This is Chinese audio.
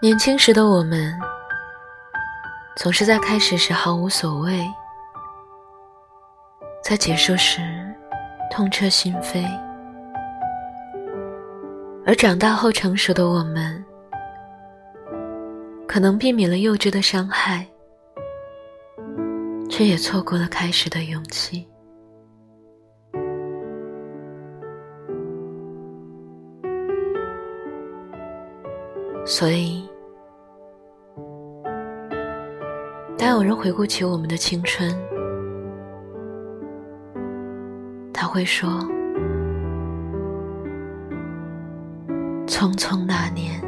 年轻时的我们，总是在开始时毫无所谓，在结束时痛彻心扉；而长大后成熟的我们，可能避免了幼稚的伤害，却也错过了开始的勇气。所以，当有人回顾起我们的青春，他会说：“匆匆那年。”